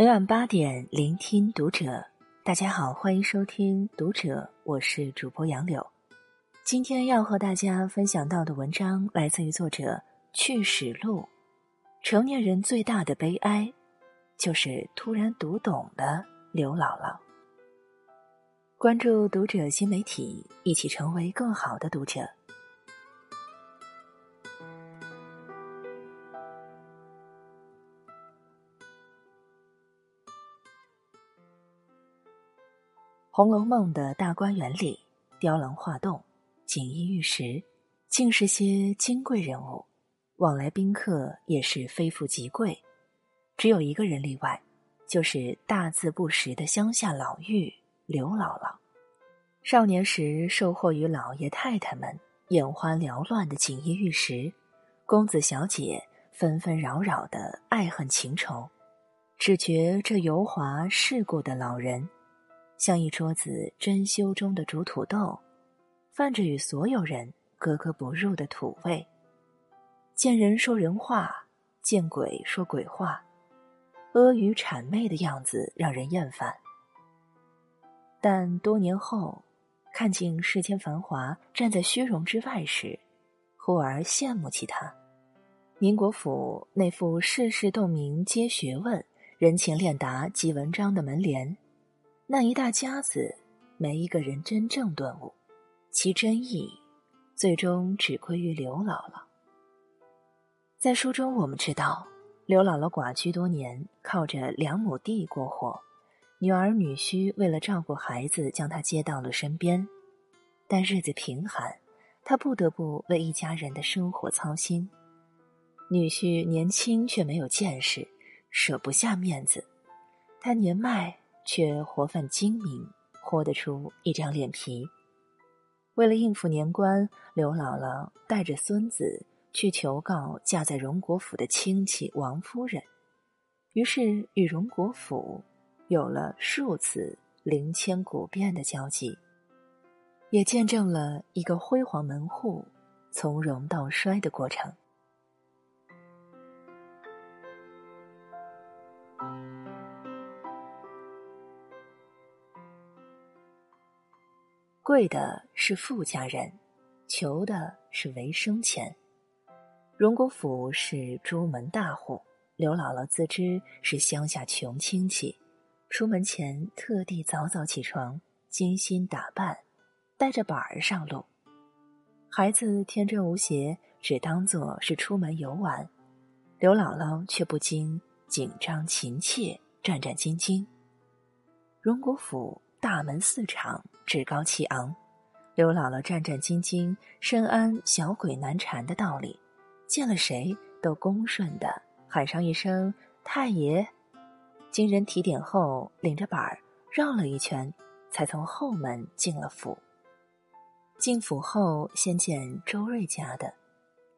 每晚八点，聆听读者。大家好，欢迎收听《读者》，我是主播杨柳。今天要和大家分享到的文章来自于作者去史录。成年人最大的悲哀，就是突然读懂了刘姥姥。关注《读者》新媒体，一起成为更好的读者。《红楼梦》的大观园里，雕廊画栋，锦衣玉食，尽是些金贵人物，往来宾客也是非富即贵。只有一个人例外，就是大字不识的乡下老妪刘姥姥。少年时受惑于老爷太太们眼花缭乱的锦衣玉食，公子小姐纷纷扰扰的爱恨情仇，只觉这油滑世故的老人。像一桌子珍馐中的煮土豆，泛着与所有人格格不入的土味。见人说人话，见鬼说鬼话，阿谀谄媚的样子让人厌烦。但多年后，看尽世间繁华，站在虚荣之外时，忽而羡慕起他。宁国府那副世事洞明皆学问，人情练达即文章的门帘。那一大家子，没一个人真正顿悟，其真意，最终只归于刘姥姥。在书中，我们知道，刘姥姥寡居多年，靠着两亩地过活，女儿女婿为了照顾孩子，将她接到了身边。但日子贫寒，她不得不为一家人的生活操心。女婿年轻却没有见识，舍不下面子，他年迈。却活泛精明，豁得出一张脸皮。为了应付年关，刘姥姥带着孙子去求告嫁在荣国府的亲戚王夫人，于是与荣国府有了数次灵千古变的交集，也见证了一个辉煌门户从荣到衰的过程。跪的是富家人，求的是维生钱。荣国府是朱门大户，刘姥姥自知是乡下穷亲戚，出门前特地早早起床，精心打扮，带着板儿上路。孩子天真无邪，只当作是出门游玩，刘姥姥却不禁紧张情切，战战兢兢。荣国府。大门四敞，趾高气昂。刘姥姥战战兢兢，深谙小鬼难缠的道理，见了谁都恭顺的喊上一声“太爷”。经人提点后，领着板儿绕了一圈，才从后门进了府。进府后，先见周瑞家的，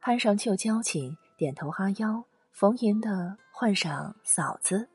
攀上旧交情，点头哈腰，逢迎的换上嫂子。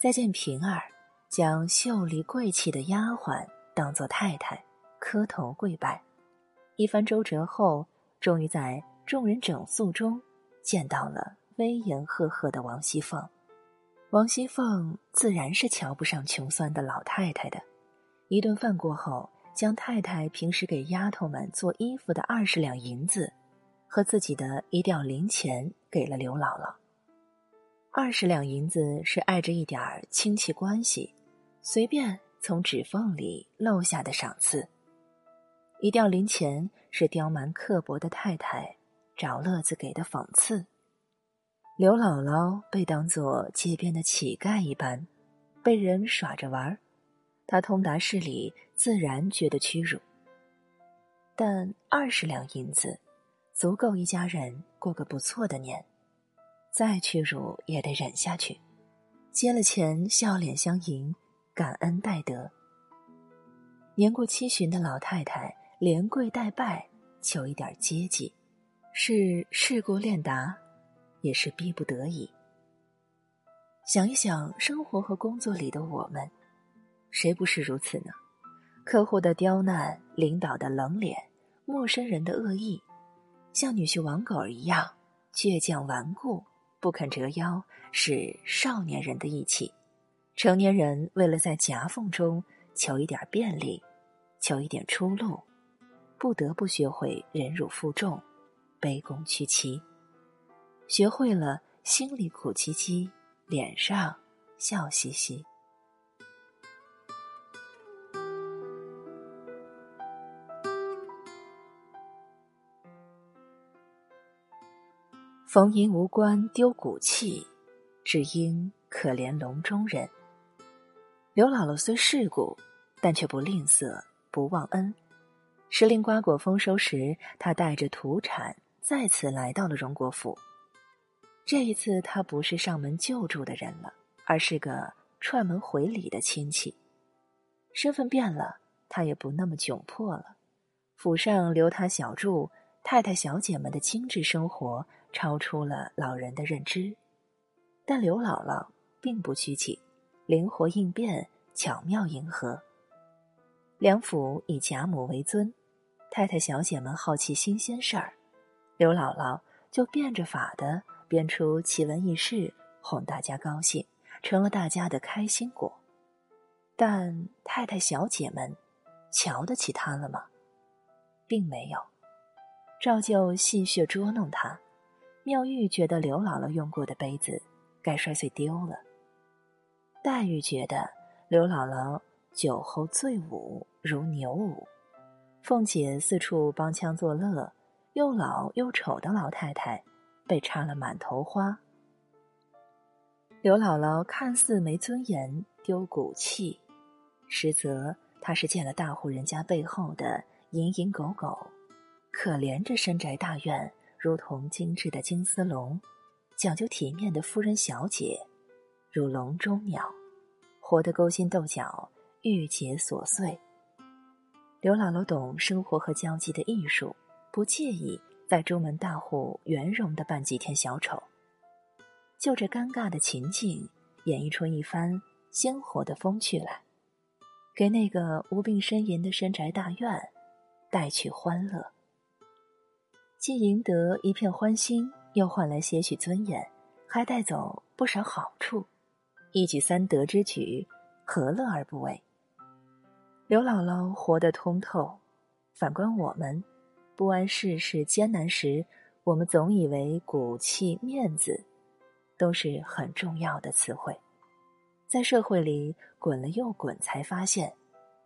再见平儿。将秀丽贵气的丫鬟当做太太，磕头跪拜，一番周折后，终于在众人整肃中见到了威严赫赫的王熙凤。王熙凤自然是瞧不上穷酸的老太太的，一顿饭过后，将太太平时给丫头们做衣服的二十两银子和自己的一吊零钱给了刘姥姥。二十两银子是碍着一点亲戚关系。随便从指缝里漏下的赏赐，一吊零钱是刁蛮刻薄的太太找乐子给的讽刺。刘姥姥被当作街边的乞丐一般，被人耍着玩儿，她通达事理，自然觉得屈辱。但二十两银子，足够一家人过个不错的年，再屈辱也得忍下去。接了钱，笑脸相迎。感恩戴德。年过七旬的老太太连跪带拜，求一点接济，是世故练达，也是逼不得已。想一想，生活和工作里的我们，谁不是如此呢？客户的刁难，领导的冷脸，陌生人的恶意，像女婿王狗儿一样倔强顽固，不肯折腰，是少年人的义气。成年人为了在夹缝中求一点便利，求一点出路，不得不学会忍辱负重、卑躬屈膝，学会了心里苦唧唧，脸上笑嘻嘻。逢迎无关丢骨气，只因可怜笼中人。刘姥姥虽世故，但却不吝啬，不忘恩。时令瓜果丰收时，她带着土产再次来到了荣国府。这一次，她不是上门救助的人了，而是个串门回礼的亲戚。身份变了，她也不那么窘迫了。府上留她小住，太太小姐们的精致生活。超出了老人的认知，但刘姥姥并不拘谨，灵活应变，巧妙迎合。梁府以贾母为尊，太太小姐们好奇新鲜事儿，刘姥姥就变着法的编出奇闻异事，哄大家高兴，成了大家的开心果。但太太小姐们瞧得起她了吗？并没有，照旧戏谑捉弄她。妙玉觉得刘姥姥用过的杯子该摔碎丢了。黛玉觉得刘姥姥酒后醉舞如牛舞。凤姐四处帮腔作乐，又老又丑的老太太被插了满头花。刘姥姥看似没尊严、丢骨气，实则她是见了大户人家背后的蝇营狗苟，可怜这深宅大院。如同精致的金丝笼，讲究体面的夫人小姐，如笼中鸟，活得勾心斗角，郁结琐碎。刘姥姥懂生活和交际的艺术，不介意在朱门大户圆融的扮几天小丑，就这尴尬的情境，演绎出一番鲜活的风趣来，给那个无病呻吟的深宅大院带去欢乐。既赢得一片欢心，又换来些许尊严，还带走不少好处，一举三得之举，何乐而不为？刘姥姥活得通透，反观我们，不谙世事艰难时，我们总以为骨气、面子都是很重要的词汇，在社会里滚了又滚，才发现，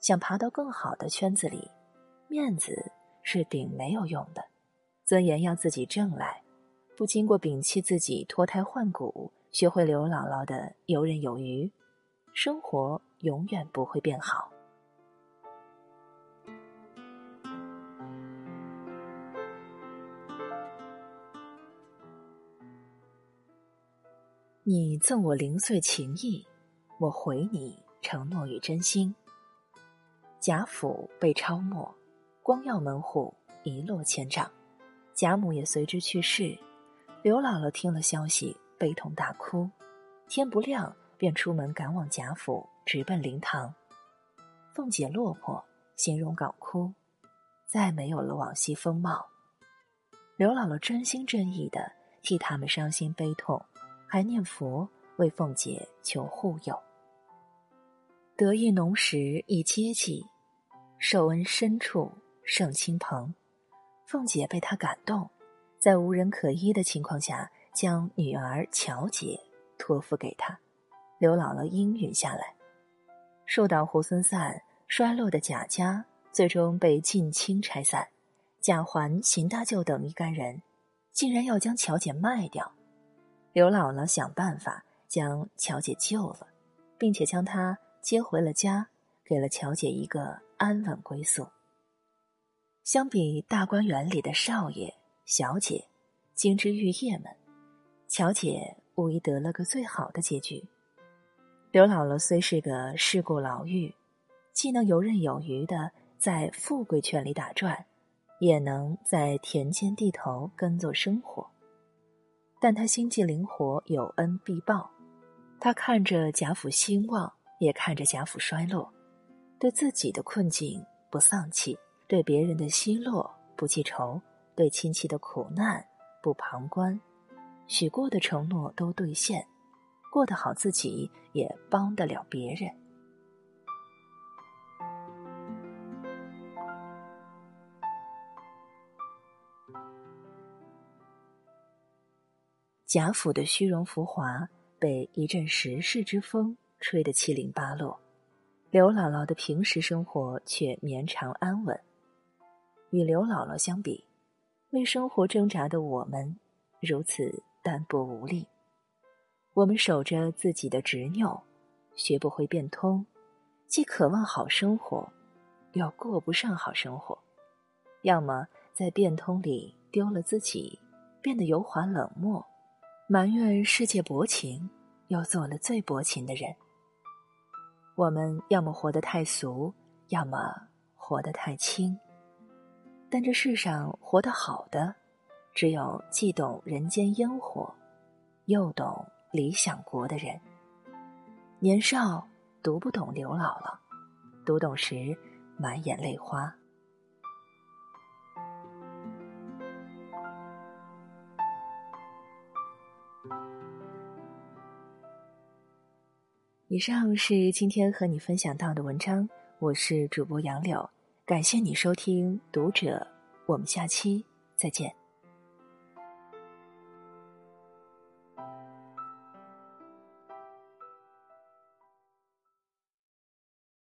想爬到更好的圈子里，面子是顶没有用的。尊严要自己挣来，不经过摒弃自己脱胎换骨，学会刘姥姥的游刃有余，生活永远不会变好。你赠我零碎情谊，我回你承诺与真心。贾府被抄没，光耀门户一落千丈。贾母也随之去世，刘姥姥听了消息，悲痛大哭。天不亮，便出门赶往贾府，直奔灵堂。凤姐落魄，形容槁哭，再没有了往昔风貌。刘姥姥真心真意的替他们伤心悲痛，还念佛为凤姐求护佑。得意浓时忆接济，受恩深处胜亲朋。凤姐被他感动，在无人可依的情况下，将女儿乔姐托付给他。刘姥姥应允下来。树倒猢狲散，衰落的贾家最终被近亲拆散。贾环、邢大舅等一干人，竟然要将乔姐卖掉。刘姥姥想办法将乔姐救了，并且将她接回了家，给了乔姐一个安稳归宿。相比大观园里的少爷、小姐、金枝玉叶们，乔姐无疑得了个最好的结局。刘姥姥虽是个世故老妪，既能游刃有余的在富贵圈里打转，也能在田间地头耕作生活，但她心计灵活，有恩必报。她看着贾府兴旺，也看着贾府衰落，对自己的困境不丧气。对别人的奚落不记仇，对亲戚的苦难不旁观，许过的承诺都兑现，过得好自己，也帮得了别人。贾府的虚荣浮华被一阵时势之风吹得七零八落，刘姥姥的平时生活却绵长安稳。与刘姥姥相比，为生活挣扎的我们如此单薄无力。我们守着自己的执拗，学不会变通，既渴望好生活，又过不上好生活；要么在变通里丢了自己，变得油滑冷漠。埋怨世界薄情，又做了最薄情的人。我们要么活得太俗，要么活得太轻。但这世上活得好的，只有既懂人间烟火，又懂理想国的人。年少读不懂刘姥姥，读懂时满眼泪花。以上是今天和你分享到的文章，我是主播杨柳，感谢你收听《读者》，我们下期再见。